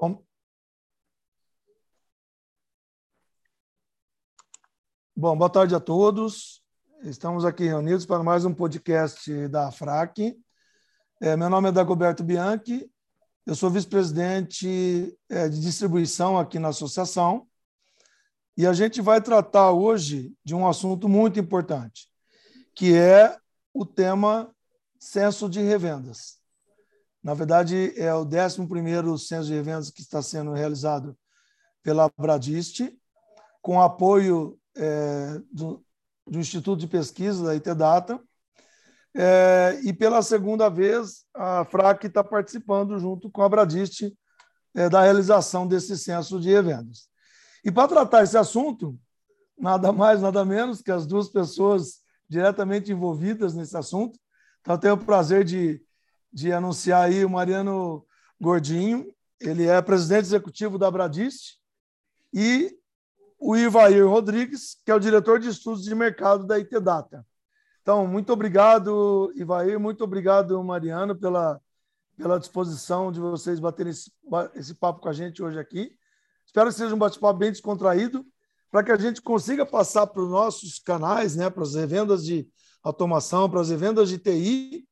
Bom, Bom, boa tarde a todos. Estamos aqui reunidos para mais um podcast da FRAC. É, meu nome é Dagoberto Bianchi, eu sou vice-presidente é, de distribuição aqui na associação e a gente vai tratar hoje de um assunto muito importante, que é o tema censo de revendas. Na verdade, é o 11º censo de revendas que está sendo realizado pela Bradiste, com apoio é, do, do, Instituto de Pesquisa, da ITData, é, e pela segunda vez a FRAC está participando junto com a Bradiste é, da realização desse censo de revendas. E para tratar esse assunto, nada mais, nada menos que as duas pessoas diretamente envolvidas nesse assunto. Então, eu tenho o prazer de, de anunciar aí o Mariano Gordinho, ele é presidente executivo da Bradiste, e o Ivair Rodrigues, que é o diretor de estudos de mercado da IT Data. Então, muito obrigado, Ivair, muito obrigado, Mariano, pela, pela disposição de vocês baterem esse, esse papo com a gente hoje aqui. Espero que seja um bate-papo bem descontraído, para que a gente consiga passar para os nossos canais, né, para as revendas de automação, para as revendas de TI,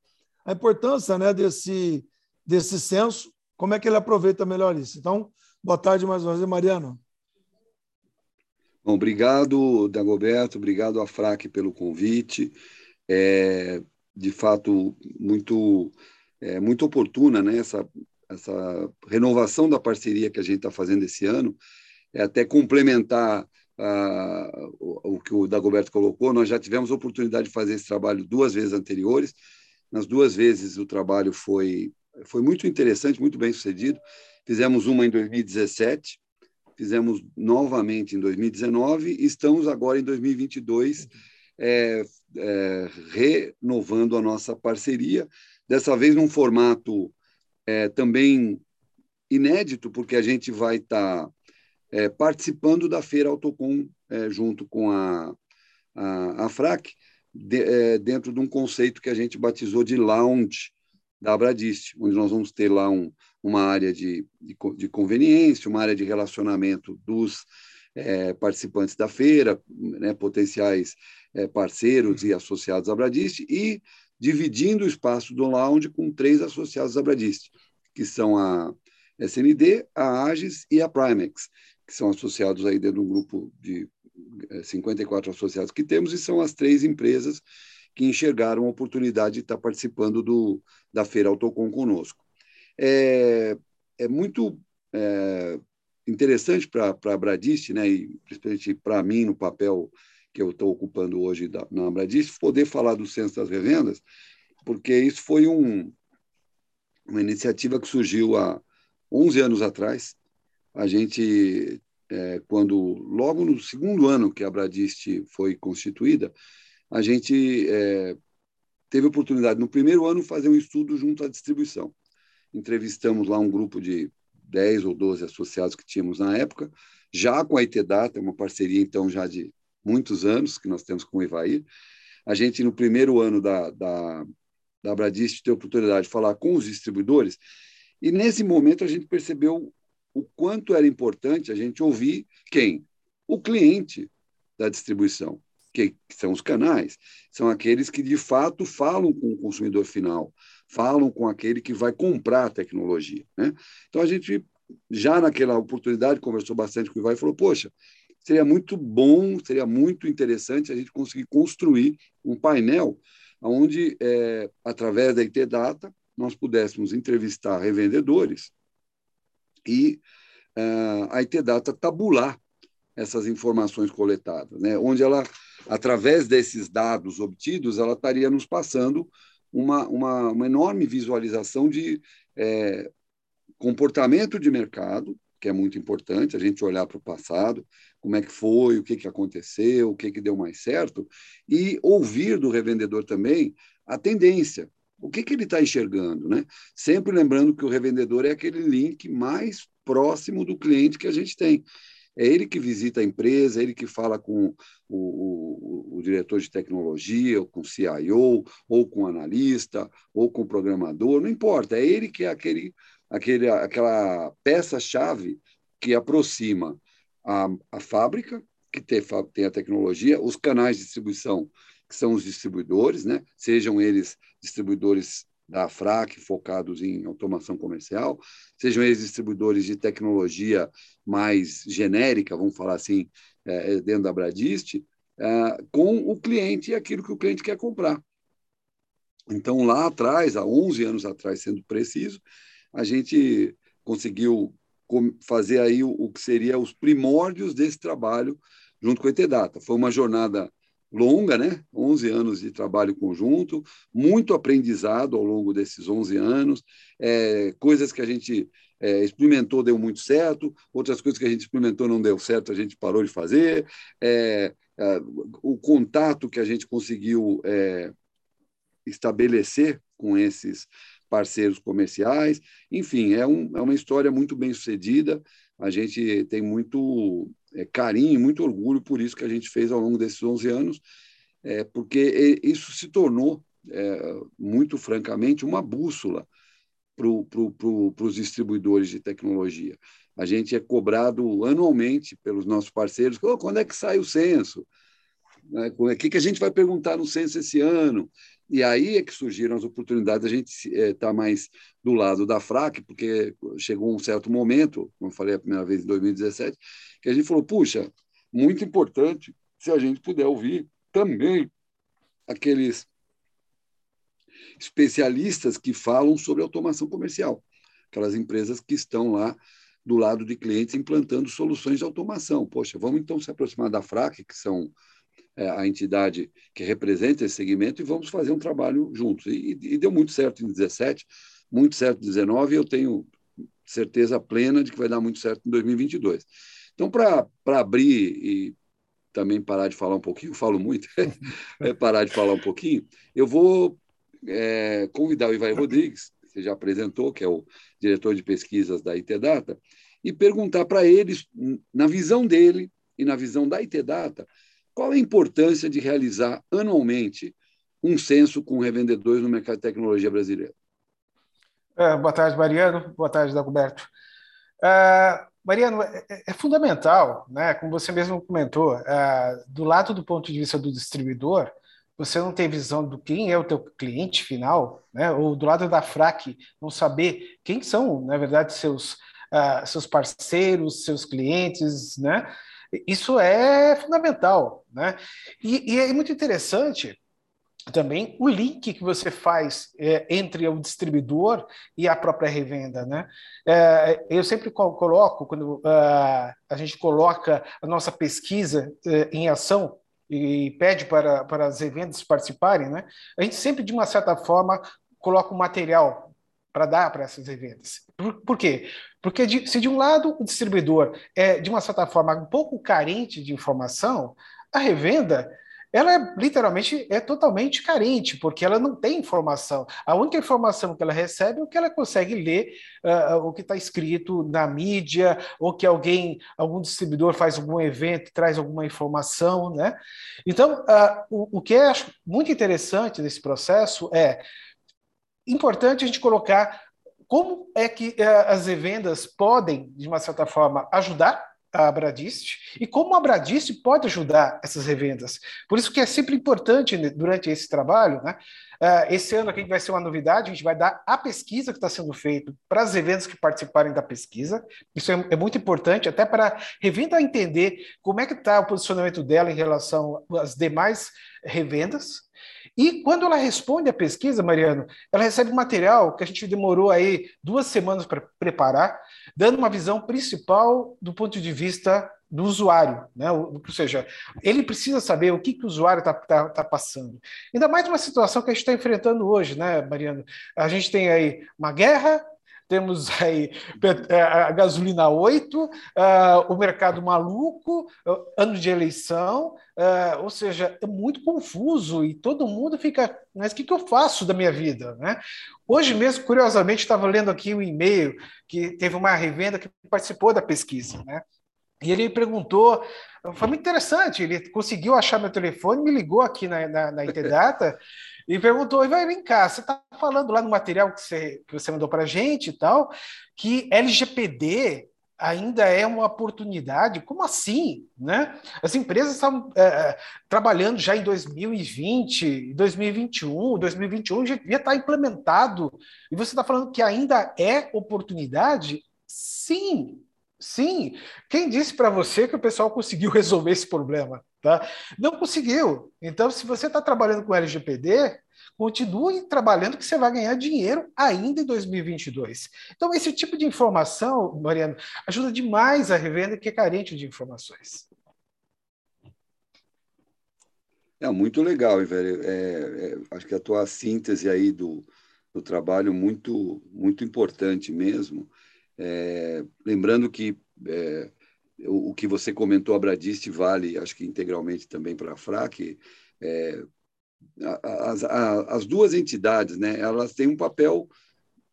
a importância né, desse, desse censo, como é que ele aproveita melhor isso. Então, boa tarde mais uma vez, Mariano. Bom, obrigado, Dagoberto, obrigado à FRAC pelo convite. É, de fato, muito, é, muito oportuna né, essa, essa renovação da parceria que a gente está fazendo esse ano. É até complementar uh, o, o, que o Dagoberto colocou, nós já tivemos oportunidade de fazer esse trabalho duas vezes anteriores. Nas duas vezes o trabalho foi, foi muito interessante, muito bem sucedido. Fizemos uma em 2017, fizemos novamente em 2019 e estamos agora em 2022 é, é, renovando a nossa parceria, dessa vez num formato é, também inédito, porque a gente vai estar tá, é, participando da Feira Autocom é, junto com a, a, a FRAC, de, é, dentro de um conceito que a gente batizou de lounge da Abradist, onde nós vamos ter lá um, uma área de, de, de conveniência, uma área de relacionamento dos é, participantes da feira, né, potenciais é, parceiros e associados à Bradist, e dividindo o espaço do lounge com três associados à Bradist, que são a SND, a Agis e a Primex, que são associados aí dentro do grupo de 54 é, associados que temos, e são as três empresas que enxergaram a oportunidade de estar participando do, da Feira Autocom conosco é, é muito é, interessante para a Bradist, né, e principalmente para mim, no papel que eu estou ocupando hoje da, na Bradist, poder falar do Censo das Revendas, porque isso foi um, uma iniciativa que surgiu há 11 anos atrás. A gente, é, quando logo no segundo ano que a Bradist foi constituída, a gente é, teve a oportunidade, no primeiro ano, fazer um estudo junto à distribuição entrevistamos lá um grupo de 10 ou 12 associados que tínhamos na época, já com a ITData, uma parceria então já de muitos anos que nós temos com o Ivaí. A gente, no primeiro ano da, da, da teve a oportunidade de falar com os distribuidores, e nesse momento a gente percebeu o quanto era importante a gente ouvir quem? O cliente da distribuição, que, são os canais, são aqueles que de fato falam com o consumidor final, falam com aquele que vai comprar a tecnologia. Né? Então, a gente, já naquela oportunidade, conversou bastante com o Ivan e falou: poxa, seria muito bom, seria muito interessante a gente conseguir construir um painel onde, é, através da IT Data, nós pudéssemos entrevistar revendedores e uh, a IT Data tabular essas informações coletadas, né? onde ela, através desses dados obtidos, ela estaria nos passando uma, uma, uma enorme visualização de é, comportamento de mercado, que é muito importante, a gente olhar para o passado, como é que foi, o que, que aconteceu, o que, que deu mais certo, e ouvir do revendedor também a tendência, o que, que ele está enxergando, né? Sempre lembrando que o revendedor é aquele link mais próximo do cliente que a gente tem. É ele que visita a empresa, é ele que fala com o, o, o, diretor de tecnologia, ou com o CIO, ou com o analista, ou com o programador, não importa. É ele que é aquele aquele, aquela peça-chave que aproxima a, a fábrica, que tem, tem a tecnologia, os canais de distribuição, que são os distribuidores, né? sejam eles distribuidores da FRAC focados em automação comercial, sejam eles distribuidores de tecnologia mais genérica, vamos falar assim, é, dentro da Bradist, é, com o cliente e aquilo que o cliente quer comprar. Então, lá atrás, há 11 anos atrás, sendo preciso, a gente conseguiu fazer aí o, o que seria os primórdios desse trabalho junto com a Etedata. Foi uma jornada longa, né? 11 anos de trabalho conjunto, muito aprendizado ao longo desses 11 anos, é, coisas que a gente é, experimentou deu muito certo, outras coisas que a gente experimentou não deu certo, a gente parou de fazer, é, é o contato que a gente conseguiu é, estabelecer com esses parceiros comerciais. Enfim, é, um, é uma história muito bem sucedida. A gente tem muito é, carinho e muito orgulho por isso que a gente fez ao longo desses 11 anos, é, porque isso se tornou, é, muito francamente, uma bússola para pro, os distribuidores de tecnologia. A gente é cobrado anualmente pelos nossos parceiros: oh, quando é que sai o censo? Né, o que, que a gente vai perguntar no censo esse ano? E aí é que surgiram as oportunidades a gente estar é, tá mais do lado da FRAC, porque chegou um certo momento, como eu falei a primeira vez em 2017, que a gente falou: puxa, muito importante se a gente puder ouvir também aqueles especialistas que falam sobre automação comercial, aquelas empresas que estão lá do lado de clientes implantando soluções de automação. Poxa, vamos então se aproximar da FRAC, que são é, a entidade que representa esse segmento, e vamos fazer um trabalho juntos. E, e deu muito certo em 17, muito certo em 19, e eu tenho certeza plena de que vai dar muito certo em 2022. Então, para abrir e também parar de falar um pouquinho, falo muito, é parar de falar um pouquinho, eu vou é, convidar o Ivaí Rodrigues, que você já apresentou, que é o diretor de pesquisas da ITData, e perguntar para eles, na visão dele e na visão da ITData, qual a importância de realizar anualmente um censo com revendedores no mercado de tecnologia brasileiro? É, boa tarde, Mariano. Boa tarde, Dagoberto. Uh, Mariano, é, é, é, fundamental, né, como você mesmo comentou, uh, do lado do ponto de vista do distribuidor, você não tem visão do quem é o teu cliente final, né, ou do lado da FRAC, não saber quem são, na verdade, seus, uh, seus parceiros, seus clientes, né, isso é fundamental, né? E, e é muito interessante também o link que você faz é, entre o distribuidor e a própria revenda, né? É, eu sempre coloco quando uh, a gente coloca a nossa pesquisa uh, em ação e pede para, para as revendas participarem, né? A gente sempre de uma certa forma coloca o material para dar para essas revendas. Por, por quê? Porque de, se de um lado o distribuidor é, de uma certa forma, um pouco carente de informação, a revenda ela é literalmente é totalmente carente, porque ela não tem informação. A única informação que ela recebe é o que ela consegue ler, uh, o que está escrito na mídia, ou que alguém, algum distribuidor faz algum evento, traz alguma informação, né? Então, uh, o, o que eu acho muito interessante nesse processo é importante a gente colocar como é que eh, as revendas podem, de uma certa forma, ajudar a Bradist e como a Bradist pode ajudar essas revendas. Por isso que é sempre importante né, durante esse trabalho, né? Uh, esse ano aqui vai ser uma novidade, a gente vai dar a pesquisa que está sendo feita para as revendas que participarem da pesquisa. Isso é, é muito importante, até para a revenda entender como é que está o posicionamento dela em relação às demais revendas. E quando ela responde a pesquisa, Mariano, ela recebe material que a gente demorou aí duas semanas para preparar, dando uma visão principal do ponto de vista do usuário, né? ou, seja, ele precisa saber o que, que o usuário está tá, tá passando. Ainda mais uma situação que a gente está enfrentando hoje, né, Mariano? A gente tem aí uma guerra, temos aí é, a gasolina 8, uh, o mercado maluco, uh, ano de eleição, ou seja, é muito confuso e todo mundo fica, mas o que, que eu faço da minha vida? Né? Hoje mesmo, curiosamente, estava lendo aqui um e-mail que teve uma revenda que participou da pesquisa, né? E ele perguntou, foi muito interessante, ele conseguiu achar meu telefone, me ligou aqui na, na, na Interdata e perguntou: vai vem cá, você está falando lá no material que você, que você mandou para a gente e tal, que LGPD ainda é uma oportunidade? Como assim? Né? As empresas estavam é, é trabalhando já em 2020, 2021, 2021 já devia estar implementado, e você está falando que ainda é oportunidade? Sim, sim. Quem disse para você que o pessoal conseguiu resolver esse problema? Tá? Não conseguiu. Então, se você está trabalhando com LGPD, continue trabalhando que você vai ganhar dinheiro ainda em 2022. Então, esse tipo de informação, Mariano, ajuda demais a revenda que é carente de informações. É muito legal, velho. É, é, acho que a tua síntese aí do, do trabalho muito muito importante mesmo. É, lembrando que é, o, o, que você comentou, a Bradiste vale, acho que integralmente também para a FRAC. É, as, as duas entidades, né, elas têm um papel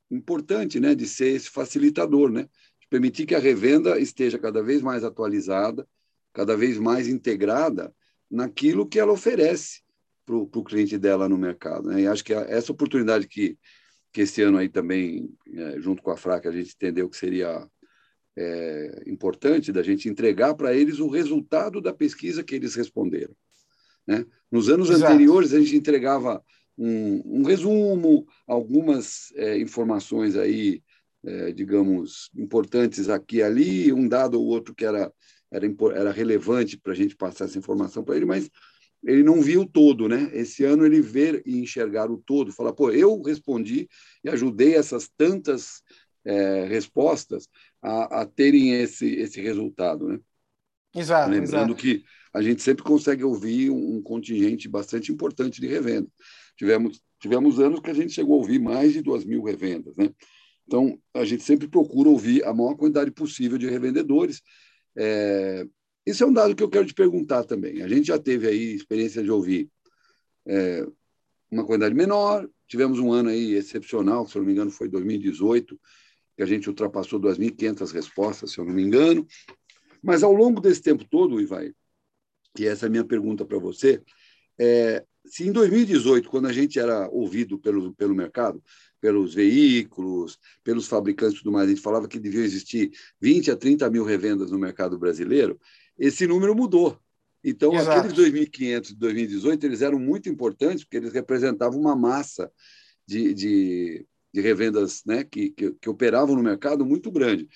importante, né, de ser esse facilitador, né, de permitir que a revenda esteja cada vez mais atualizada, cada vez mais integrada naquilo que ela oferece para o cliente dela no mercado. Né? E acho que essa oportunidade que, que esse ano aí também, é, junto com a FRAC, a gente entendeu que seria é, importante da gente entregar para eles o resultado da pesquisa que eles responderam. Né? Nos anos Exato. anteriores, a gente entregava um, um resumo, algumas é, informações aí, é, digamos, importantes aqui e ali, um dado ou outro que era, era, era relevante para a gente passar essa informação para ele, mas ele não viu o todo, né? Esse ano ele ver e enxergar o todo, falar, pô, eu respondi e ajudei essas tantas é, respostas a, a, terem esse, esse resultado, né? Exato. Lembrando exato. que a gente sempre consegue ouvir um, um contingente bastante importante de revenda. Tivemos, tivemos anos que a gente chegou a ouvir mais de duas mil revendas, né? Então, a gente sempre procura ouvir a maior quantidade possível de revendedores. É, isso é um dado que eu quero te perguntar também. A gente já teve aí experiência de ouvir é, uma quantidade menor, tivemos um ano aí excepcional, se não me engano foi 2018, que a gente ultrapassou 2.500 respostas, se eu não me engano. Mas ao longo desse tempo todo, Ivai, e essa é a minha pergunta para você, é, se em 2018, quando a gente era ouvido pelo, pelo mercado, pelos veículos, pelos fabricantes e tudo mais, a gente falava que devia existir 20 a 30 mil revendas no mercado brasileiro, esse número mudou. Então, Exato. aqueles 2.500 de 2018, eles eram muito importantes, porque eles representavam uma massa de, de, de revendas né, que, que, que, operavam no mercado muito grande.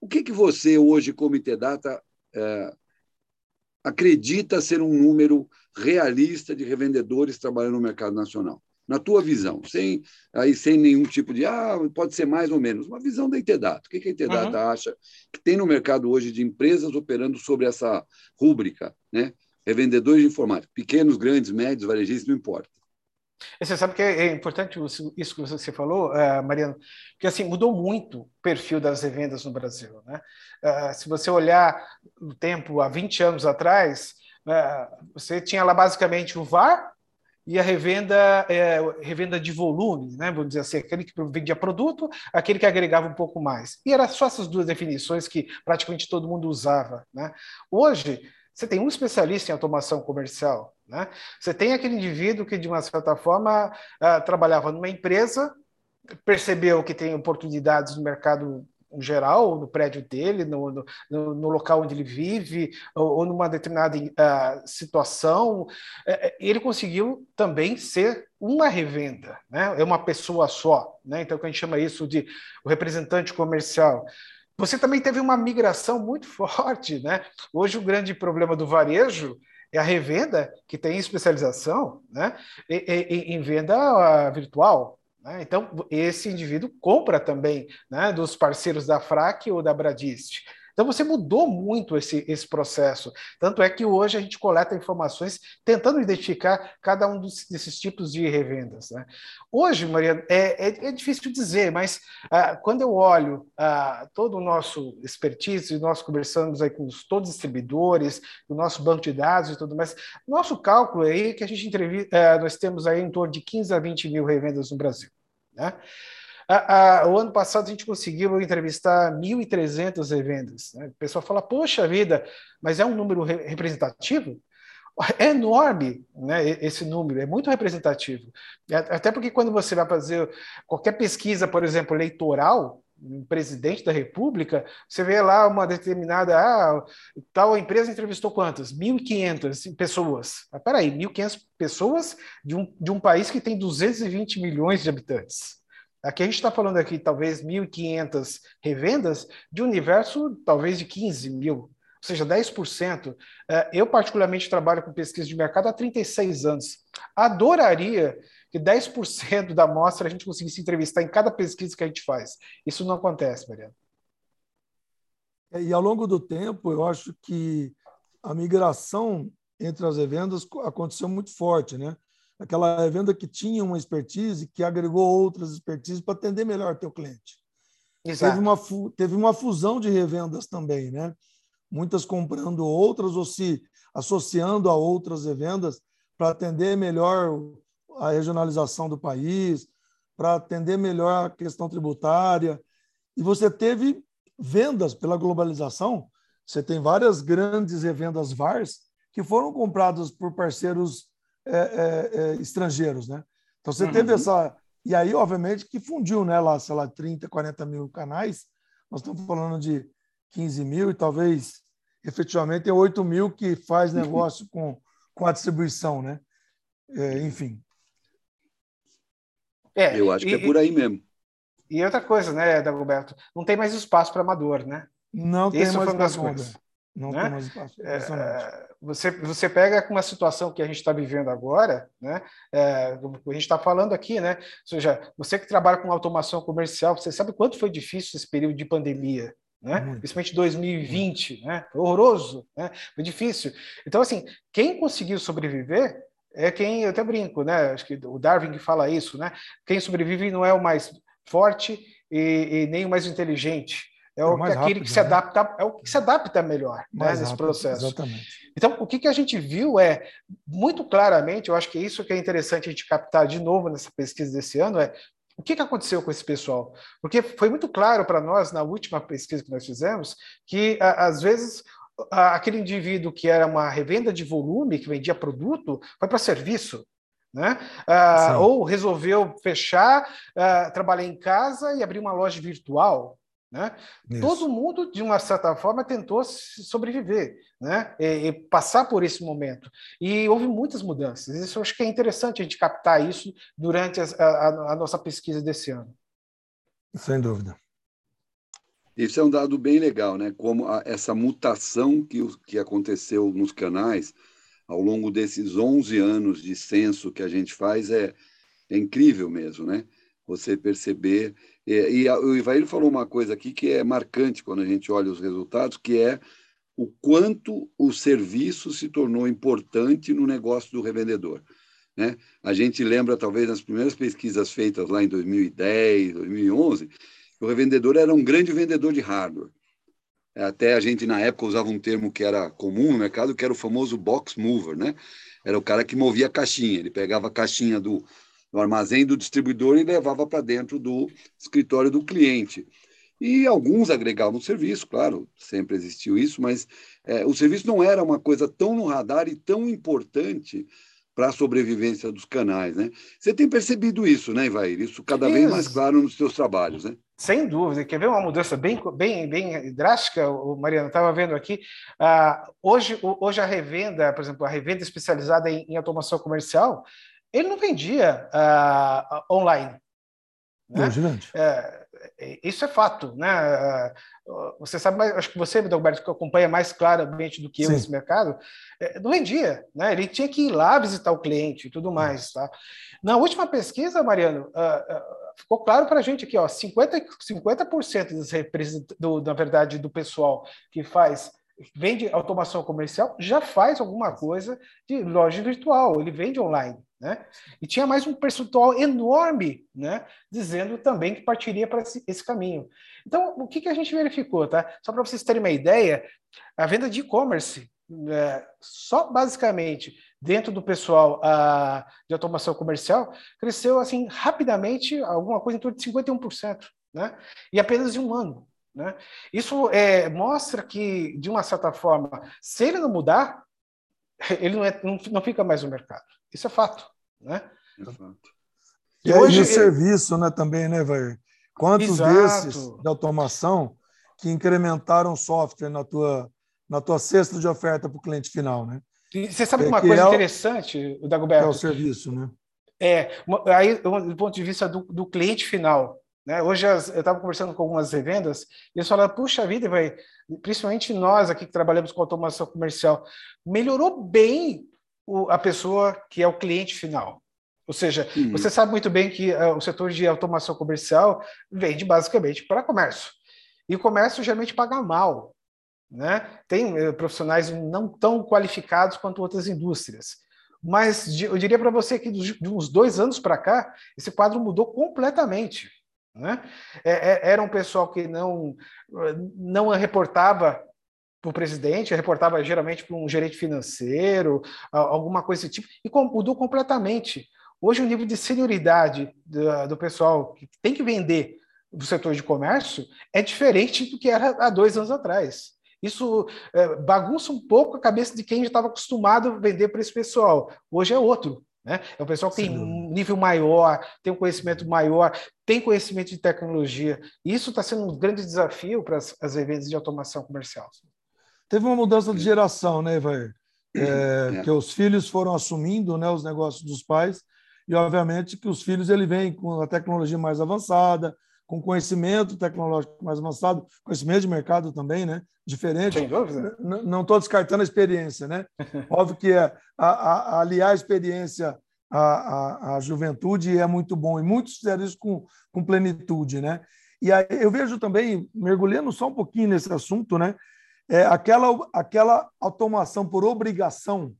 O que, que você, hoje, como Data, é, acredita ser um número realista de revendedores trabalhando no mercado nacional? Na tua visão, sem, aí, sem nenhum tipo de, ah, pode ser mais ou menos, uma visão da Itedata. O que, que a Itedata uhum. acha que tem no mercado hoje de empresas operando sobre essa rúbrica, né? Revendedores de informática, pequenos, grandes, médios, varejistas, não importa. Você sabe que é importante isso que você falou, uh, Mariano, porque assim mudou muito o perfil das revendas no Brasil. Né? Uh, se você olhar o tempo há 20 anos atrás, uh, você tinha lá basicamente o VAR e a revenda, é, revenda de volume, né? vamos dizer assim, aquele que vendia produto, aquele que agregava um pouco mais. E era só essas duas definições que praticamente todo mundo usava. Né? Hoje, você tem um especialista em automação comercial, né? Você tem aquele indivíduo que, de uma certa forma, uh, trabalhava numa empresa, percebeu que tem oportunidades no mercado geral, no prédio dele, no, no, no local onde ele vive, ou, ou numa determinada uh, situação, uh, ele conseguiu também ser uma revenda, né? é uma pessoa só. Né? Então, a gente chama isso de o representante comercial. Você também teve uma migração muito forte. Né? Hoje, o grande problema do varejo é a revenda, que tem especialização né, em, em venda ah, virtual. Né? Então, esse indivíduo compra também né, dos parceiros da FRAC ou da Bradist. Então você mudou muito esse, esse processo. Tanto é que hoje a gente coleta informações tentando identificar cada um desses tipos de revendas. Né? Hoje, Maria, é, é, é difícil dizer, mas ah, quando eu olho ah, todo o nosso expertise, nós conversamos aí com os, todos os distribuidores, o nosso banco de dados e tudo mais, nosso cálculo aí é que a gente entrevista, ah, nós temos aí em torno de 15 a 20 mil revendas no Brasil. Né? O ano passado a gente conseguiu entrevistar 1.300 revendas. Né? O pessoal fala, poxa vida, mas é um número representativo? é enorme né, esse número, é muito representativo. Até porque quando você vai fazer qualquer pesquisa, por exemplo, eleitoral, um presidente da República, você vê lá uma determinada. Ah, tal empresa entrevistou quantas? 1.500 pessoas. Ah, peraí, 1.500 pessoas de um, de um país que tem 220 milhões de habitantes. Aqui a gente está falando aqui, talvez, 1.500 revendas de um universo, talvez, de 15 mil, ou seja, 10%. É, eu, particularmente, trabalho com pesquisa de mercado há 36 anos. Adoraria que 10% da amostra a gente conseguisse entrevistar em cada pesquisa que a gente faz. Isso não acontece, Mariana. É, e ao longo do tempo, eu acho que a migração entre as revendas aconteceu muito forte, né? Aquela revenda que tinha uma expertise que agregou outras expertises para atender melhor teu cliente. Exato. Teve uma, teve uma fusão de revendas também, né? Muitas comprando outras ou se associando a outras revendas para atender melhor a regionalização do país, para atender melhor a questão tributária. E você teve vendas pela globalização. Você tem várias grandes revendas VARs que foram compradas por parceiros é, é, é, estrangeiros, né? Então você uhum. teve essa e aí obviamente que fundiu, né? Lá, sei lá, 30, 40 mil canais. Nós estamos falando de 15 mil e talvez efetivamente tem 8 mil que faz negócio com, com a distribuição, né? É, enfim, é, eu acho e, que é por aí mesmo. E outra coisa, né, Dagoberto? Não tem mais espaço para amador, né? Não tem Isso mais espaço. Coisas, não né? tem mais espaço. É, você, você pega com uma situação que a gente está vivendo agora, né? É, a gente está falando aqui, né? Ou seja, você que trabalha com automação comercial, você sabe quanto foi difícil esse período de pandemia, né? Muito. Principalmente 2020, né? Foi horroroso, né? Foi difícil. Então, assim, quem conseguiu sobreviver é quem, eu até brinco, né? Acho que o Darwin que fala isso, né? Quem sobrevive não é o mais forte e, e nem o mais inteligente. É, é o, aquele rápido, que se né? adapta, é o que se adapta melhor né, nesse rápido, processo. Exatamente. Então, o que, que a gente viu é, muito claramente, eu acho que é isso que é interessante a gente captar de novo nessa pesquisa desse ano, é o que, que aconteceu com esse pessoal? Porque foi muito claro para nós, na última pesquisa que nós fizemos, que às vezes aquele indivíduo que era uma revenda de volume, que vendia produto, foi para serviço. Né? Ah, ou resolveu fechar, ah, trabalhar em casa e abrir uma loja virtual. Né? Todo mundo, de uma certa forma, tentou sobreviver né? E, e, passar por esse momento. E houve muitas mudanças. Isso eu acho que é interessante a gente captar isso durante a, a, a nossa pesquisa desse ano. Sem dúvida. Isso é um dado bem legal, né? Como a, essa mutação que, que aconteceu nos canais ao longo desses 11 anos de censo que a gente faz é, é incrível mesmo, né? Você perceber. E, e o Ivair falou uma coisa aqui que é marcante quando a gente olha os resultados, que é o quanto o serviço se tornou importante no negócio do revendedor. Né? A gente lembra, talvez, nas primeiras pesquisas feitas lá em 2010, 2011, o revendedor era um grande vendedor de hardware. Até a gente, na época, usava um termo que era comum no mercado, que era o famoso box mover, né? Era o cara que movia a caixinha. Ele pegava a caixinha do, do armazém do distribuidor e levava para dentro do escritório do cliente. E alguns agregavam serviço, claro, sempre existiu isso, mas é, o serviço não era uma coisa tão no radar e tão importante para a sobrevivência dos canais, né? Você tem percebido isso, né, Ivair? Isso cada vez mais claro nos seus trabalhos, né? Sem dúvida. Quer ver uma mudança bem, bem, bem drástica, o Mariano? Estava vendo aqui. Uh, hoje, hoje, a revenda, por exemplo, a revenda especializada em, em automação comercial, ele não vendia uh, online. Né? É, é, isso é fato, né? Uh, você sabe, acho que você, Alberto, que acompanha mais claramente do que eu Sim. esse mercado, é, não vendia, né? Ele tinha que ir lá visitar o cliente e tudo mais, tá? Na última pesquisa, Mariano, ficou claro para a gente aqui, ó, 50%, 50 dos do, na verdade, do pessoal que faz vende automação comercial já faz alguma coisa de loja virtual, ele vende online. Né? E tinha mais um percentual enorme né, dizendo também que partiria para esse, esse, caminho. Então, o que, que a gente verificou? Tá? Só para vocês terem uma ideia, a venda de e-commerce, é, só basicamente dentro do pessoal a, de automação comercial, cresceu assim rapidamente, alguma coisa em torno de 51%, né? e apenas em um ano. Né? Isso é, mostra que, de uma certa forma, se ele não mudar, ele não, é, não, não fica mais no mercado. Isso é fato. Né? E, e hoje, o serviço né, também, né, Vair? Quantos Exato. desses de automação que incrementaram software na tua, na tua cesta de oferta para o cliente final, né? E você sabe é, uma coisa é interessante, o Dagoberto? É o serviço, né? É, aí, do ponto de vista do, do cliente final, né? Hoje eu estava conversando com algumas revendas e eles falaram, puxa vida, vai, principalmente nós aqui que trabalhamos com automação comercial, melhorou bem o, a pessoa que é o cliente final. Ou seja, uhum. você sabe muito bem que uh, o setor de automação comercial vende basicamente para comércio. E o comércio geralmente paga mal. Né? Tem uh, profissionais não tão qualificados quanto outras indústrias. Mas eu diria para você que de uns dois anos para cá, esse quadro mudou completamente. Né? É, é, era um pessoal que não, não reportava para o presidente, reportava geralmente para um gerente financeiro, alguma coisa desse tipo, e mudou completamente. Hoje, o nível de senioridade do, do pessoal que tem que vender do setor de comércio é diferente do que era há dois anos atrás. Isso é, bagunça um pouco a cabeça de quem já estava acostumado a vender para esse pessoal. Hoje é outro. Né? É um pessoal que tem um nível maior, tem um conhecimento maior, tem conhecimento de tecnologia. Isso está sendo um grande desafio para as, as eventos de automação comercial. Teve uma mudança de geração, né, Ivair? É, é. Que os filhos foram assumindo né, os negócios dos pais e, obviamente, que os filhos ele vêm com a tecnologia mais avançada, com conhecimento tecnológico mais avançado, conhecimento de mercado também, né? Diferente. Sem dúvida. Não estou descartando a experiência, né? Óbvio que é, a, a, aliar a experiência à, à, à, juventude é muito bom, e muitos fizeram isso com, com plenitude, né? E aí eu vejo também, mergulhando só um pouquinho nesse assunto, né? É aquela, aquela automação por obrigação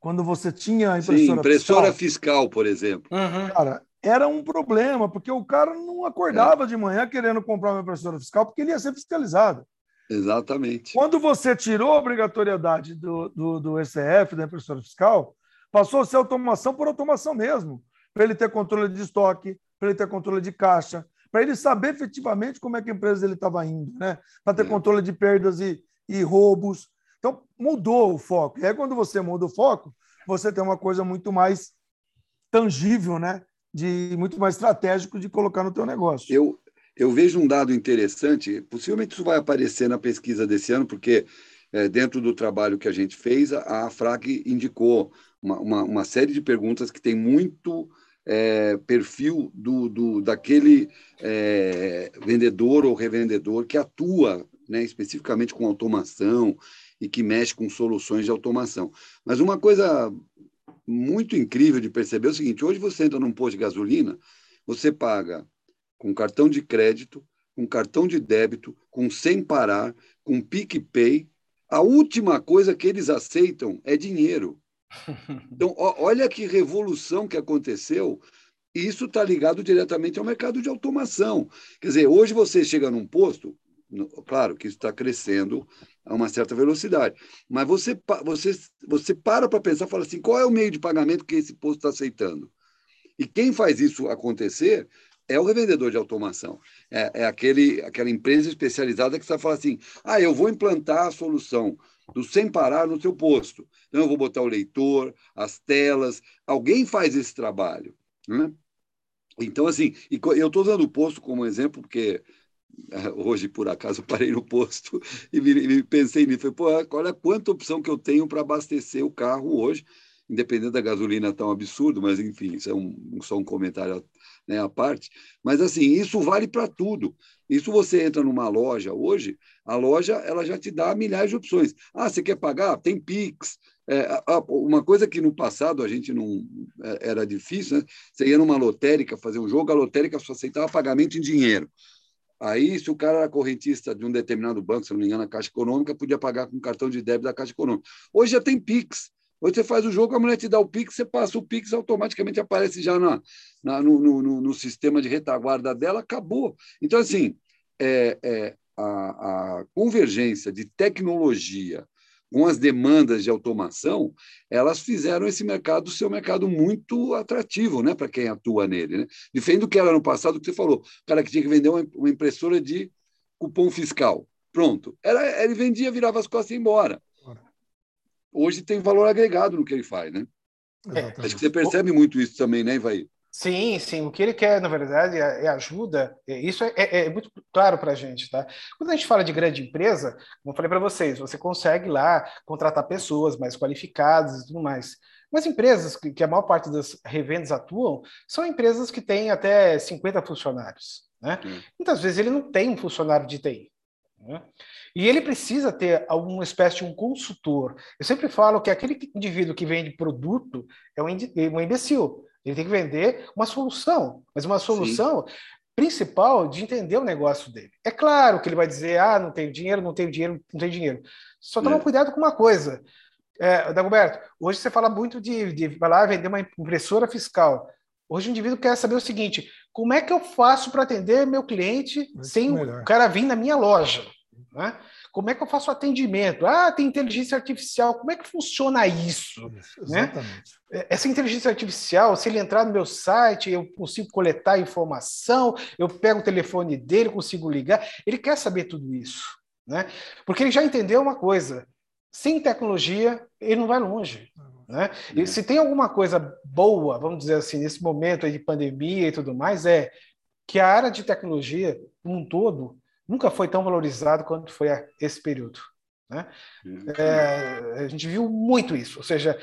quando você tinha a impressora, Sim, impressora fiscal, fiscal por exemplo. Uhum. Cara, era um problema, porque o cara não acordava é. de manhã querendo comprar uma impressora fiscal, porque ele ia ser fiscalizado. Exatamente. Quando você tirou a obrigatoriedade do, do, do ECF, da impressora fiscal, passou a ser automação por automação mesmo, para ele ter controle de estoque, para ele ter controle de caixa, para ele saber efetivamente como é que a empresa ele estava indo, né? para ter é. controle de perdas e, e roubos. Então, mudou o foco. E aí, quando você muda o foco, você tem uma coisa muito mais tangível, né? De muito mais estratégico de colocar no teu negócio. Eu, eu vejo um dado interessante, possivelmente isso vai aparecer na pesquisa desse ano, porque é, dentro do trabalho que a gente fez, a, a FRAC indicou uma, uma, uma, série de perguntas que tem muito é, perfil do, do, daquele é, vendedor ou revendedor que atua né, especificamente com automação e que mexe com soluções de automação. Mas uma coisa muito incrível de perceber é o seguinte: hoje você entra num posto de gasolina, você paga com cartão de crédito, com cartão de débito, com sem parar, com PicPay. A última coisa que eles aceitam é dinheiro. Então, olha que revolução que aconteceu. E isso está ligado diretamente ao mercado de automação. Quer dizer, hoje você chega num posto, Claro que isso está crescendo a uma certa velocidade, mas você, você, você para para pensar fala assim: qual é o meio de pagamento que esse posto está aceitando? E quem faz isso acontecer é o revendedor de automação. É, é aquele, aquela empresa especializada que está falando assim: ah, eu vou implantar a solução do sem parar no seu posto. Então, eu vou botar o leitor, as telas. Alguém faz esse trabalho. Né? Então, assim, eu estou usando o posto como exemplo, porque hoje, por acaso, parei no posto e me, me pensei nisso. Falei, pô, olha quanta opção que eu tenho para abastecer o carro hoje, independente da gasolina tão absurdo, mas enfim, isso é um, só um comentário né, parte. Mas assim, isso vale para tudo. Isso você entra numa loja hoje, a loja ela já te dá milhares de opções. Ah, você quer pagar? Tem Pix. É, uma coisa que no passado a gente não é, era difícil, né? Você ia numa lotérica fazer um jogo, a lotérica só aceitava pagamento em dinheiro. Aí, se o cara era correntista de um determinado banco, se não me engano, a Caixa Econômica, podia pagar com cartão de débito da Caixa Econômica. Hoje já tem Pix. Você faz o jogo, a mulher te dá o Pix, você passa o Pix, automaticamente aparece já na, na no, no, no, sistema de retaguarda dela, acabou. Então, assim, é, é a, a convergência de tecnologia com as demandas de automação, elas fizeram esse mercado ser um mercado muito atrativo né, para quem atua nele. Né? Diferente do que era no passado, que você falou, o cara que tinha que vender uma, uma impressora de cupom fiscal. Pronto. Era, ele vendia, virava as costas e ia embora. Hoje tem valor agregado no que ele faz, né? É. Acho que você percebe muito isso também, né, Ivaí? Sim, sim. O que ele quer, na verdade, é, é ajuda. Isso é, é, é muito claro para a gente, tá? Quando a gente fala de grande empresa, como eu falei para vocês, você consegue lá contratar pessoas mais qualificadas e tudo mais. Mas empresas que, que a maior parte das revendas atuam são empresas que têm até 50 funcionários. Né? Hum. Muitas vezes ele não tem um funcionário de TI. Né? E ele precisa ter alguma espécie de um consultor. Eu sempre falo que aquele indivíduo que vende produto é um imbecil. Ele tem que vender uma solução, mas uma solução Sim. principal de entender o negócio dele. É claro que ele vai dizer: ah, não tenho dinheiro, não tenho dinheiro, não tenho dinheiro. Só toma é. cuidado com uma coisa. É, Dagoberto, hoje você fala muito de, de vai lá vender uma impressora fiscal. Hoje o indivíduo quer saber o seguinte: como é que eu faço para atender meu cliente Muito sem melhor. o cara vir na minha loja? Né? Como é que eu faço atendimento? Ah, tem inteligência artificial. Como é que funciona isso? isso né? Essa inteligência artificial, se ele entrar no meu site, eu consigo coletar informação, eu pego o telefone dele, consigo ligar. Ele quer saber tudo isso. Né? Porque ele já entendeu uma coisa: sem tecnologia, ele não vai longe. Né? E se tem alguma coisa boa, vamos dizer assim, nesse momento de pandemia e tudo mais, é que a área de tecnologia, como um todo, nunca foi tão valorizado quanto foi esse período. Né? É, a gente viu muito isso, ou seja,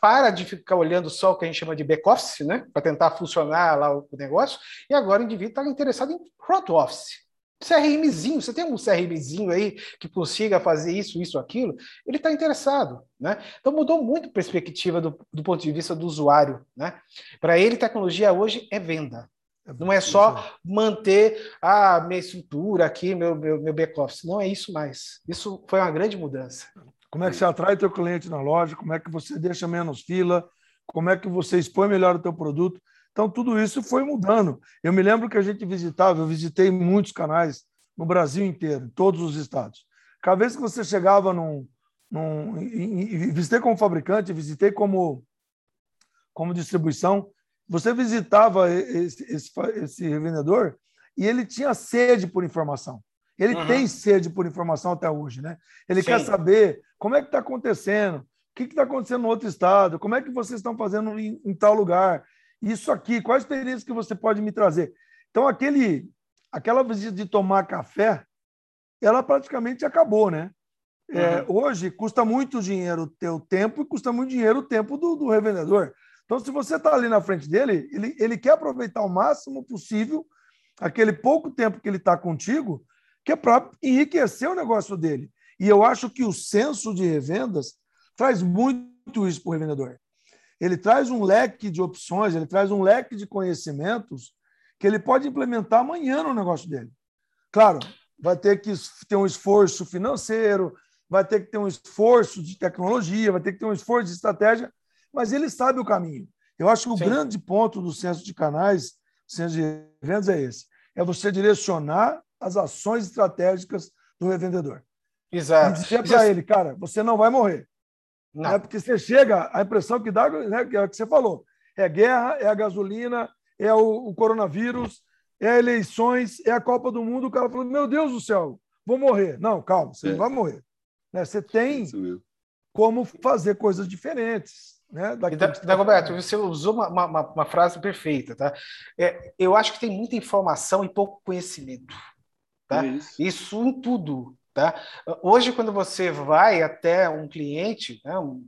para de ficar olhando só o que a gente chama de back-office, né, para tentar funcionar lá o negócio, e agora o indivíduo está interessado em front-office. CRMzinho, você tem um CRMzinho aí que consiga fazer isso, isso, aquilo, ele está interessado. Né? Então mudou muito a perspectiva do, do ponto de vista do usuário. Né? Para ele, tecnologia hoje é venda. É não é só manter a ah, minha estrutura aqui, meu, meu, meu back-office. Não é isso mais. Isso foi uma grande mudança. Como é que você atrai teu cliente na loja? Como é que você deixa menos fila? Como é que você expõe melhor o teu produto? Então, tudo isso foi mudando. Eu me lembro que a gente visitava, eu visitei muitos canais no Brasil inteiro, em todos os estados. Cada vez que você chegava num. num visitei como fabricante, visitei como, como distribuição, você visitava esse, esse, esse revendedor e ele tinha sede por informação. Ele uhum. tem sede por informação até hoje, né? Ele Sim. quer saber como é que está acontecendo, o que está acontecendo no outro estado, como é que vocês estão fazendo em, em tal lugar isso aqui, qual a experiência que você pode me trazer? Então, aquele, aquela visita de tomar café, ela praticamente acabou, né? É, uhum. hoje custa muito dinheiro o teu tempo e custa muito dinheiro o tempo do, do revendedor. Então, se você está ali na frente dele, ele, ele quer aproveitar o máximo possível aquele pouco tempo que ele está contigo, que é para enriquecer o negócio dele. E eu acho que o senso de revendas traz muito isso para o revendedor ele traz um leque de opções, ele traz um leque de conhecimentos que ele pode implementar amanhã no negócio dele. Claro, vai ter que ter um esforço financeiro, vai ter que ter um esforço de tecnologia, vai ter que ter um esforço de estratégia, mas ele sabe o caminho. Eu acho que o Sim. grande ponto do censo de canais, censo de vendas é esse: é você direcionar as ações estratégicas do revendedor. Exato. E dizer para ele, cara, você não vai morrer. Não. É porque você chega, a impressão que dá né, é o que você falou: é guerra, é a gasolina, é o, o coronavírus, é eleições, é a Copa do Mundo. O cara falou: Meu Deus do céu, vou morrer. Não, calma, você é. não vai morrer. Né? Você tem como fazer coisas diferentes. Né, Dagoberto, você usou uma, uma, uma, frase perfeita. Tá? É, eu acho que tem muita informação e pouco conhecimento. Tá? Isso. isso em tudo. Tá? Hoje, quando você vai até um cliente, né, um,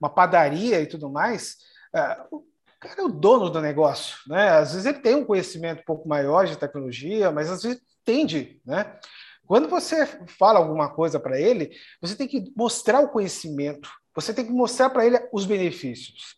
uma padaria e tudo mais, uh, o cara é o dono do negócio. Né? Às vezes ele tem um conhecimento um pouco maior de tecnologia, mas às vezes entende. Né? Quando você fala alguma coisa para ele, você tem que mostrar o conhecimento, você tem que mostrar para ele os benefícios.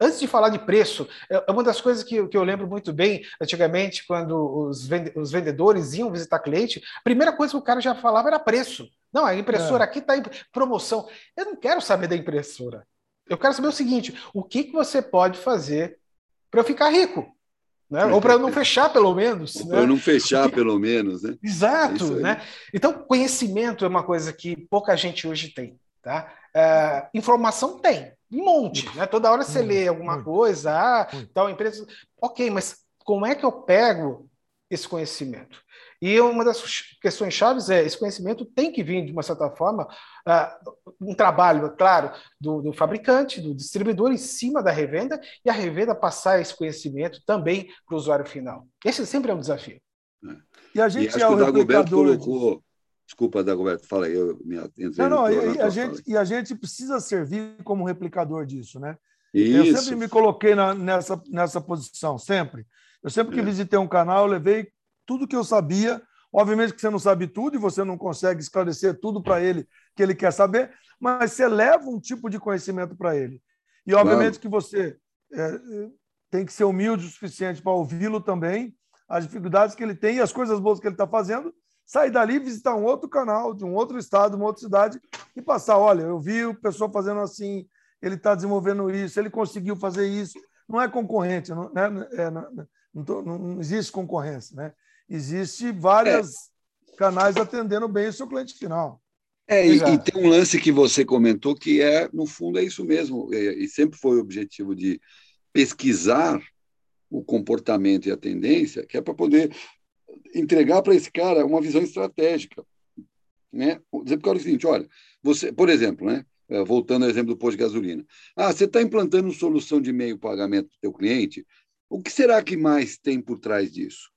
Antes de falar de preço, é, é uma das coisas que, que eu lembro muito bem, antigamente, quando os, vendedores iam visitar cliente, a primeira coisa que o cara já falava era preço. Não, a impressora é. aqui está em promoção. Eu não quero saber da impressora. Eu quero saber o seguinte: o que, que você pode fazer para eu ficar rico? Né? Ou para eu não fechar, pelo menos. Né? Para eu não fechar, pelo menos. Né? Exato. É né? Então, conhecimento é uma coisa que pouca gente hoje tem. Tá? É, informação tem, um monte, né? Toda hora você lê alguma coisa, ah, tal empresa. Ok, mas como é que eu pego esse conhecimento? E uma das questões chaves é esse conhecimento tem que vir de uma certa forma uh, um trabalho, é claro, do, do, fabricante, do distribuidor em cima da revenda e a revenda passar esse conhecimento também para o usuário final. Esse sempre é um desafio. É. E a gente e é o, o replicador... colocou... Desculpa, Dagoberto, fala aí. Eu me não, não, e, a gente, e a gente precisa servir como replicador disso, né? Isso. Eu sempre me coloquei na, nessa, nessa posição, sempre. Eu sempre que é. visitei um canal, levei tudo que eu sabia. Obviamente que você não sabe tudo e você não consegue esclarecer tudo para ele que ele quer saber, mas você leva um tipo de conhecimento para ele. E obviamente claro. que você é, tem que ser humilde o suficiente para ouvi-lo também, as dificuldades que ele tem e as coisas boas que ele está fazendo, sair dali, visitar um outro canal, de um outro estado, uma outra cidade e passar: olha, eu vi o pessoal fazendo assim, ele está desenvolvendo isso, ele conseguiu fazer isso. Não é concorrente, não, né? é, não, não, não, existe concorrência, né? Existe várias é. canais atendendo bem o seu cliente final. É, e, e, tem um lance que você comentou que é, no fundo, é isso mesmo, e, e sempre foi o objetivo de pesquisar o comportamento e a tendência, que é para poder entregar para esse cara uma visão estratégica. Né? Dizer para o cara o seguinte: olha, você, por exemplo, né? É, voltando ao exemplo do posto de gasolina. Ah, você está implantando solução de meio pagamento para o teu cliente, o que será que mais tem por trás disso?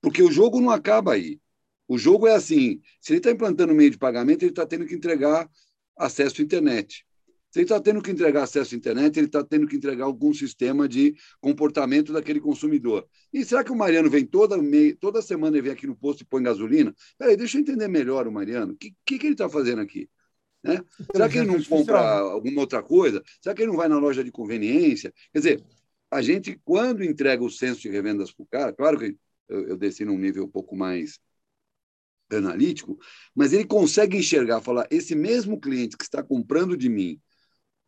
Porque o jogo não acaba aí. O jogo é assim: se ele está implantando meio de pagamento, ele está tendo que entregar acesso à internet. Se ele está tendo que entregar acesso à internet, ele está tendo que entregar algum sistema de comportamento daquele consumidor. E será que o Mariano vem toda, toda semana e vem aqui no posto e põe gasolina? Peraí, deixa eu entender melhor o Mariano. O que, que, que ele está fazendo aqui? Né? Será que ele não compra alguma outra coisa? Será que ele não vai na loja de conveniência? Quer dizer, a gente, quando entrega o censo de revendas para o cara, claro que eu, eu desci num nível um pouco mais analítico, mas ele consegue enxergar, falar, esse mesmo cliente que está comprando de mim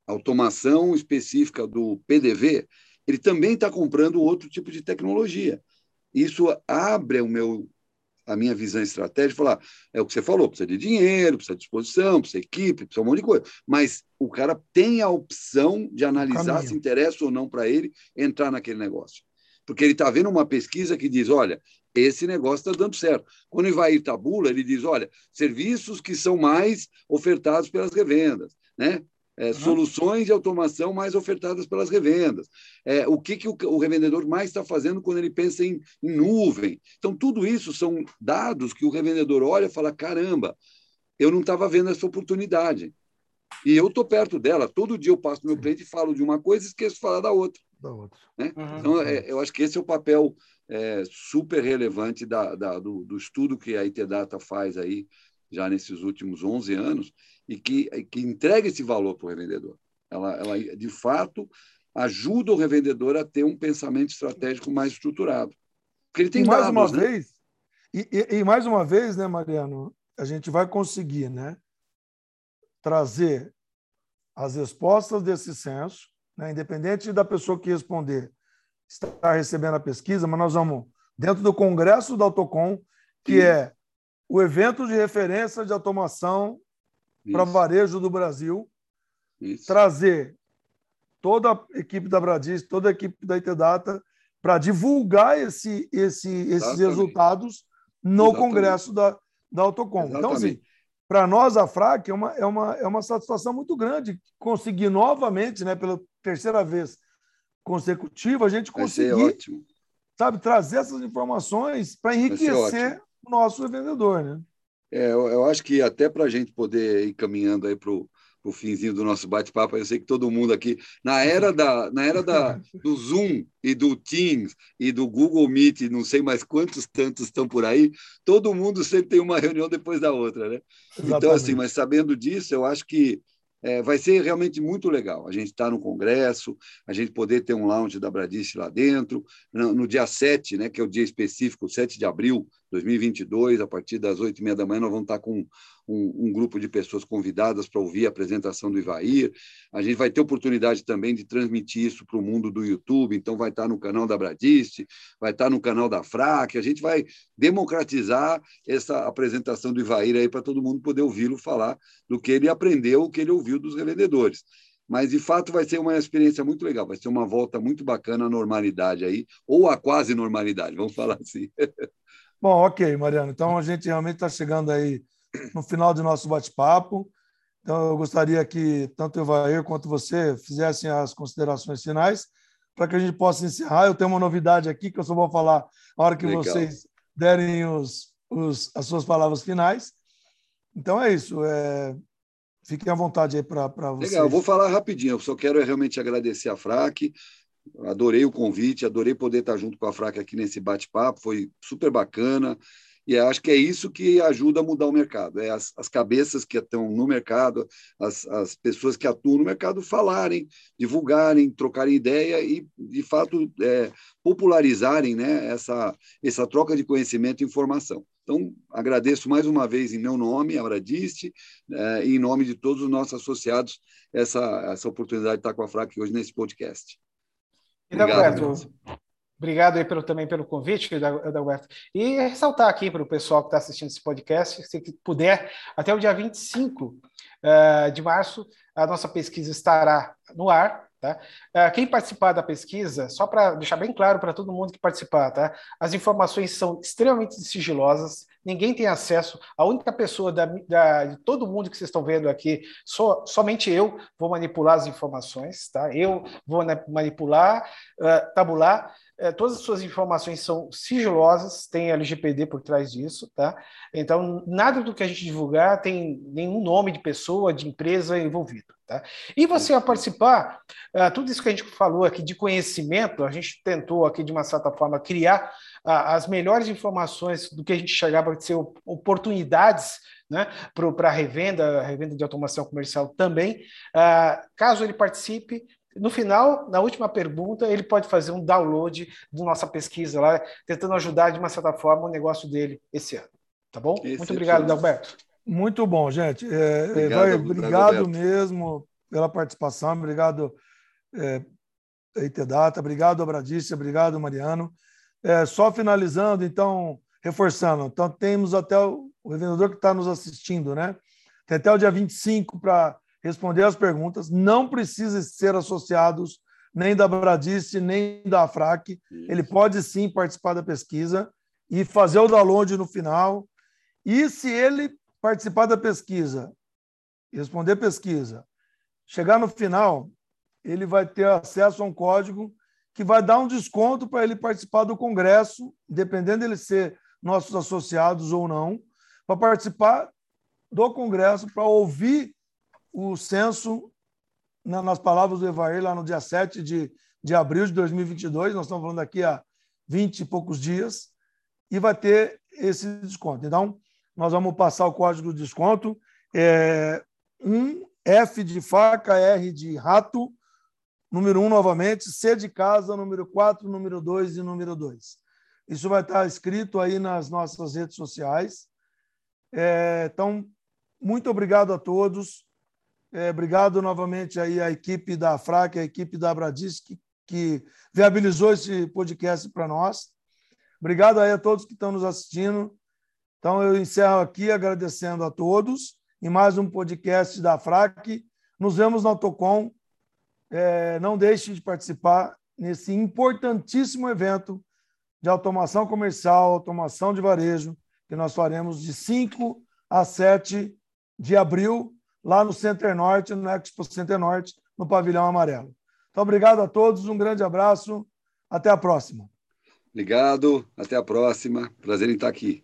automação específica do PDV, ele também está comprando outro tipo de tecnologia. Isso abre o meu, a minha visão estratégica, falar, é o que você falou, precisa de dinheiro, precisa de disposição, precisa de equipe, precisa de um monte de coisa. Mas o cara tem a opção de analisar se interessa ou não para ele entrar naquele negócio. Porque ele está vendo uma pesquisa que diz, olha, esse negócio está dando certo. Quando ele vai ir tabula, ele diz, olha, serviços que são mais ofertados pelas revendas, né? É, uhum. Soluções de automação mais ofertadas pelas revendas. É, o que, que o, o, revendedor mais está fazendo quando ele pensa em, em, nuvem. Então, tudo isso são dados que o revendedor olha e fala: caramba, eu não estava vendo essa oportunidade. E eu estou perto dela. Todo dia eu passo no meu cliente e falo de uma coisa e esqueço de falar da outra. Da outra. Né? Uhum. Então, é, eu acho que esse é o papel é, super relevante da, da, do, do, estudo que a IT Data faz aí já nesses últimos 11 anos e que, que entrega esse valor para o revendedor. Ela, ela, de fato, ajuda o revendedor a ter um pensamento estratégico mais estruturado. Porque ele tem e mais dados, uma né? vez, e, e, e, mais uma vez, né, Mariano, a gente vai conseguir né, trazer as respostas desse censo, né, independente da pessoa que responder estar recebendo a pesquisa, mas nós vamos, dentro do Congresso da Autocom, que Sim. é o evento de referência de automação para varejo do Brasil, Isso. trazer toda a equipe da Bradis, toda a equipe da Itedata, para divulgar esse, esse, esses resultados no Exatamente. Congresso da, da Autocom. Exatamente. Então, assim, para nós, a FRAC é uma, é, uma, é uma satisfação muito grande conseguir novamente, né, pela terceira vez consecutiva, a gente conseguir sabe, trazer essas informações para enriquecer o nosso vendedor. Né? É, eu, eu acho que até para a gente poder ir caminhando aí para o finzinho do nosso bate-papo, eu sei que todo mundo aqui, na era, da, na era da, do Zoom e do Teams e do Google Meet, não sei mais quantos tantos estão por aí, todo mundo sempre tem uma reunião depois da outra, né? Exatamente. Então, assim, mas sabendo disso, eu acho que é, vai ser realmente muito legal. A gente está no Congresso, a gente poder ter um lounge da Bradice lá dentro. No, no, dia 7, né, que é o dia específico, 7 de abril, 2022, a partir das oito e meia da manhã, nós vamos estar com um, um grupo de pessoas convidadas para ouvir a apresentação do Ivair. A gente vai ter oportunidade também de transmitir isso para o mundo do YouTube, então vai estar no canal da Bradiste, vai estar no canal da FRAC, a gente vai democratizar essa apresentação do Ivair aí para todo mundo poder ouvi-lo falar do que ele aprendeu, o que ele ouviu dos revendedores. Mas, de fato, vai ser uma experiência muito legal, vai ser uma volta muito bacana à normalidade aí, ou à quase normalidade, vamos falar assim. Bom, ok, Mariano. Então a gente realmente está chegando aí no final do nosso bate-papo. Então eu gostaria que tanto o Evair quanto você fizessem as considerações finais para que a gente possa encerrar. Eu tenho uma novidade aqui que eu só vou falar a hora que Legal. vocês derem os, os, as suas palavras finais. Então é isso. É... Fiquem à vontade aí para vocês. Legal, eu vou falar rapidinho. Eu só quero realmente agradecer a FRAC. Adorei o convite, adorei poder estar junto com a FRAC aqui nesse bate-papo. Foi super bacana. E acho que é isso que ajuda a mudar o mercado. É as, as cabeças que estão no mercado, as, as pessoas que atuam no mercado falarem, divulgarem, trocarem ideia e, de fato, é, popularizarem né, essa, essa troca de conhecimento e informação. Então, agradeço mais uma vez em meu nome, Abradiste, é, e em nome de todos os nossos associados, essa, essa oportunidade de estar com a FRAC hoje nesse podcast. Obrigado, Obrigado aí pelo, também pelo convite, Adalberto. E ressaltar aqui para o pessoal que está assistindo esse podcast, se puder, até o dia 25 uh, eh, de março, a nossa pesquisa estará no ar. Tá? Uh, quem participar da pesquisa, só para deixar bem claro para todo mundo que participar, tá? as informações são extremamente sigilosas, ninguém tem acesso, a única pessoa da, da, de todo mundo que vocês estão vendo aqui, so, somente eu vou manipular as informações, tá? eu vou manipular, uh, tabular é, todas as suas informações são sigilosas, tem LGPD por trás disso, tá? Então, nada do que a gente divulgar tem nenhum nome de pessoa, de empresa envolvido, tá? E você ao participar, uh, tudo isso que a gente falou aqui de conhecimento, a gente tentou aqui de uma certa forma criar uh, as melhores informações do que a gente chegava a ser oportunidades né, para a revenda, revenda de automação comercial também. Uh, caso ele participe, no final, na última pergunta, ele pode fazer um download da nossa pesquisa lá, tentando ajudar de uma certa forma o negócio dele esse ano. Tá bom? Esse Muito obrigado, Alberto. Muito bom, gente. É, obrigado, vai, obrigado mesmo pela participação, obrigado, é, Itedata, obrigado, Abradice, obrigado, Mariano. É, só finalizando, então, reforçando, então temos até o, o revendedor que está nos assistindo, né? Tem até o dia 25 para responder as perguntas, não precisa ser associados nem da Bradice, nem da AFRAC. Ele pode sim participar da pesquisa e fazer o download no final. E se ele participar da pesquisa, responder pesquisa, chegar no final, ele vai ter acesso a um código que vai dar um desconto para ele participar do congresso, dependendo dele ser nossos associados ou não, para participar do congresso, para ouvir o censo, nas palavras do Evair, lá no dia 7 de, de abril de 2022, nós estamos falando aqui há 20 e poucos dias, e vai ter esse desconto. Então, nós vamos passar o código de desconto. É, um F de faca, R de rato, número 1 um, novamente, C de casa, número 4, número 2 e número 2. Isso vai estar escrito aí nas nossas redes sociais. É, então, muito obrigado a todos. É, obrigado novamente aí à equipe da FRAC, a equipe da Abradis, que, que viabilizou esse podcast para nós. Obrigado aí a todos que estão nos assistindo. Então, eu encerro aqui agradecendo a todos em mais um podcast da FRAC. Nos vemos no Autocom. É, não deixe de participar nesse importantíssimo evento de automação comercial, automação de varejo, que nós faremos de 5 a 7 de abril lá no Center Norte, no Expo Center Norte, no Pavilhão Amarelo. Então, obrigado a todos, um grande abraço, até a próxima. Obrigado, até a próxima. Prazer em estar aqui.